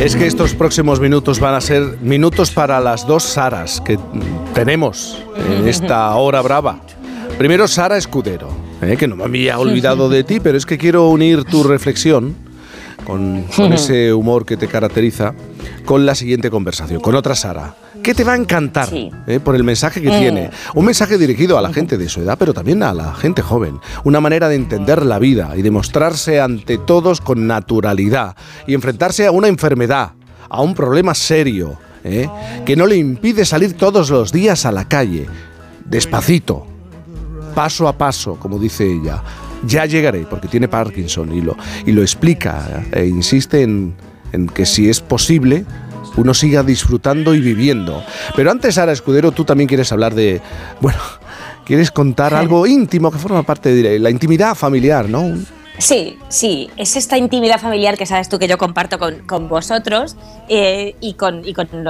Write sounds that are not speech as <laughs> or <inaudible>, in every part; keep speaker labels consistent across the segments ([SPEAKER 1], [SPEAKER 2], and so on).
[SPEAKER 1] Es que estos próximos minutos van a ser minutos para las dos Saras que tenemos en esta hora brava. Primero Sara Escudero, ¿eh? que no me había olvidado de ti, pero es que quiero unir tu reflexión con, con <laughs> ese humor que te caracteriza con la siguiente conversación, con otra Sara que te va a encantar ¿eh? por el mensaje que tiene. Un mensaje dirigido a la gente de su edad, pero también a la gente joven. Una manera de entender la vida y de mostrarse ante todos con naturalidad y enfrentarse a una enfermedad, a un problema serio, ¿eh? que no le impide salir todos los días a la calle, despacito, paso a paso, como dice ella. Ya llegaré, porque tiene Parkinson y lo, y lo explica e insiste en, en que si es posible, uno siga disfrutando y viviendo. Pero antes, Sara Escudero, tú también quieres hablar de, bueno, quieres contar algo íntimo que forma parte de la intimidad familiar, ¿no?
[SPEAKER 2] Sí, sí, es esta intimidad familiar que sabes tú que yo comparto con, vosotros eh, y con,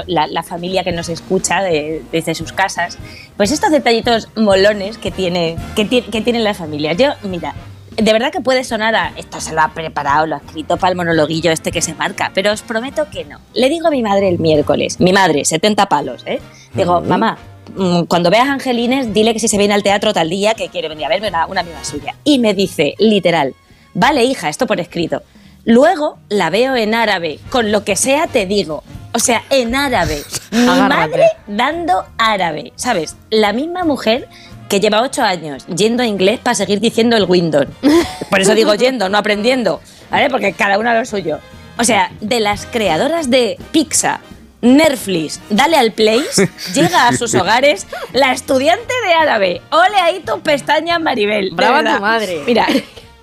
[SPEAKER 2] la, familia que nos escucha desde sus casas. Pues estos detallitos molones que tiene, que, que tienen las familias. Yo, mira, de verdad que puede sonar a esto se lo ha preparado, lo ha escrito para el monologuillo este que se marca, pero os prometo que no. Le digo a mi madre el miércoles, mi madre, 70 palos, ¿eh? Digo, mamá, mm, cuando veas Angelines, dile que si se viene al teatro tal día que quiere venir a verme una, una amiga suya. Y me dice, literal, vale hija, esto por escrito. Luego la veo en árabe, con lo que sea te digo. O sea, en árabe. <laughs> Mi madre dando árabe. ¿Sabes? La misma mujer que lleva ocho años yendo a inglés para seguir diciendo el Windows. <laughs> Por eso digo yendo, no aprendiendo, ¿vale? Porque cada una lo suyo. O sea, de las creadoras de Pizza, Netflix, dale al place, <laughs> llega a sus hogares la estudiante de árabe. Ole ahí tu pestaña, Maribel.
[SPEAKER 3] Brava tu madre.
[SPEAKER 2] Mira,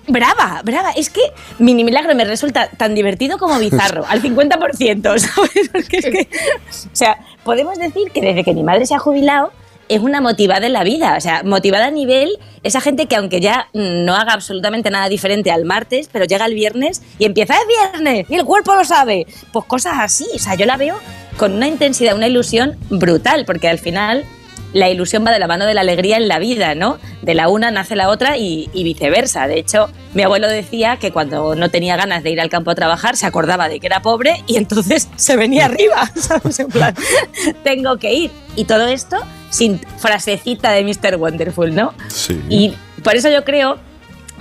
[SPEAKER 2] Brava, brava. Es que Mini Milagro me resulta tan divertido como bizarro, al 50%, ¿sabes? <laughs> Porque es que, o sea, podemos decir que desde que mi madre se ha jubilado, es una motivada en la vida, o sea, motivada a nivel esa gente que aunque ya no haga absolutamente nada diferente al martes, pero llega el viernes y empieza es viernes y el cuerpo lo sabe, pues cosas así, o sea, yo la veo con una intensidad, una ilusión brutal, porque al final la ilusión va de la mano de la alegría en la vida, ¿no? De la una nace la otra y, viceversa. De hecho, mi abuelo decía que cuando no tenía ganas de ir al campo a trabajar, se acordaba de que era pobre y entonces <laughs> se venía arriba, <laughs> ¿sabes? En plan, <laughs> tengo que ir. Y todo esto sin frasecita de Mr. Wonderful, ¿no?
[SPEAKER 1] Sí.
[SPEAKER 2] Y por eso yo creo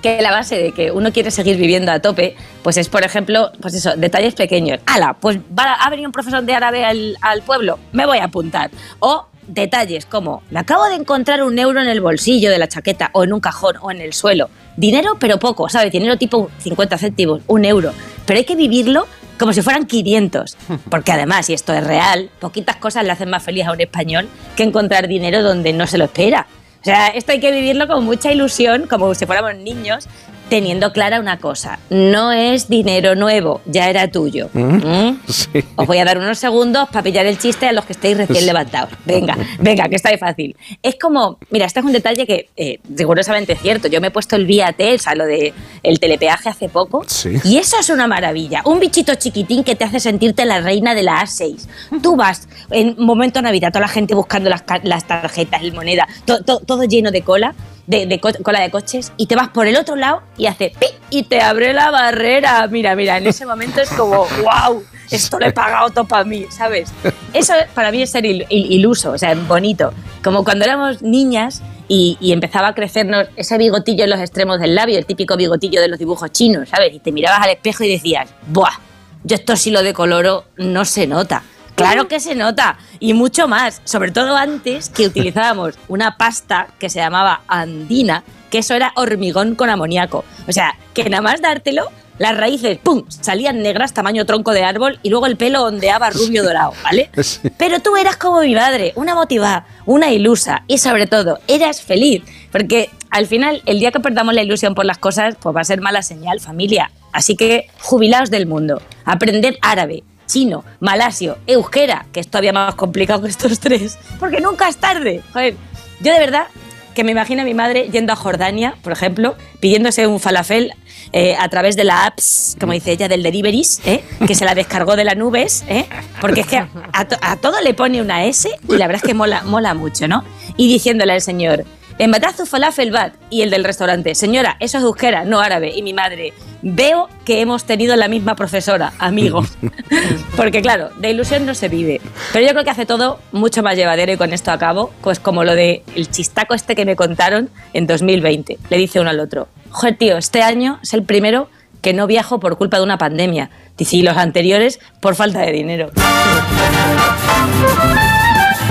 [SPEAKER 2] que la base de que uno quiere seguir viviendo a tope, pues es, por ejemplo, pues eso, detalles pequeños. ¡Hala! Pues va, ha venido un profesor de árabe al, al pueblo, me voy a apuntar. O detalles como, me acabo de encontrar un euro en el bolsillo de la chaqueta o en un cajón o en el suelo. Dinero, pero poco, ¿sabes? Dinero tipo 50 céntimos, un euro. Pero hay que vivirlo como si fueran 500. <laughs> Porque además, y esto es real, poquitas cosas le hacen más feliz a un español que encontrar dinero donde no se lo espera. O sea, esto hay que vivirlo con mucha ilusión, como si fuéramos niños, teniendo clara una cosa, no es dinero nuevo, ya era tuyo. ¿Mm? ¿Mm? <laughs> Os voy a dar unos segundos para pillar el chiste a los que estéis recién levantados. Venga, venga, que está de fácil. Es como, mira, este es un detalle que eh, rigurosamente es cierto. Yo me he puesto el vía o sea, lo de el telepeaje hace poco, y eso es una maravilla. Un bichito chiquitín que te hace sentirte la reina de la A6. Tú vas en momento Navidad, toda la gente buscando las, tarjetas, el moneda, todo lleno de cola de, cola de coches y te vas por el otro lado y hace pi y te abre la barrera. Mira, mira, en ese momento es como, wow, esto lo he pagado todo para mí, ¿sabes? Eso para mí es ser iluso, o sea, bonito. Como cuando éramos niñas y, empezaba a crecernos ese bigotillo en los extremos del labio, el típico bigotillo de los dibujos chinos, ¿sabes? Y te mirabas al espejo y decías, ¡buah! Yo esto si lo decoloro no se nota. Claro que se nota y mucho más, sobre todo antes que utilizábamos <laughs> una pasta que se llamaba andina, que eso era hormigón con amoníaco. O sea, que nada más dártelo, las raíces, ¡pum!, salían negras tamaño tronco de árbol y luego el pelo ondeaba rubio dorado, ¿vale? <laughs> Pero tú eras como mi madre, una motivada, una ilusa y sobre todo, eras feliz, porque al final, el día que perdamos la ilusión por las cosas, pues va a ser mala señal, familia. Así que jubilaos del mundo, aprended árabe, chino, malasio, euskera, que es todavía más complicado que estos tres, porque nunca es tarde. Joder, yo de verdad que me imagino a mi madre yendo a Jordania, por ejemplo, pidiéndose un falafel eh, a través de la apps, como dice ella, del deliveries, ¿eh? que se la descargó de las nubes, ¿eh? porque es que a, todo le pone una S y la verdad es que mola, mola mucho, ¿no? Y diciéndole al señor, En Batazu falafel bat y el del restaurante. Señora, eso es euskera, no árabe. Y mi madre, veo que hemos tenido la misma profesora, amigo. <laughs> Porque claro, de ilusión no se vive. Pero yo creo que hace todo mucho más llevadero y con esto acabo, pues como lo de el chistaco este que me contaron en 2020. Le dice uno al otro, joder tío, este año es el primero que no viajo por culpa de una pandemia. Dice, y los anteriores por falta de dinero.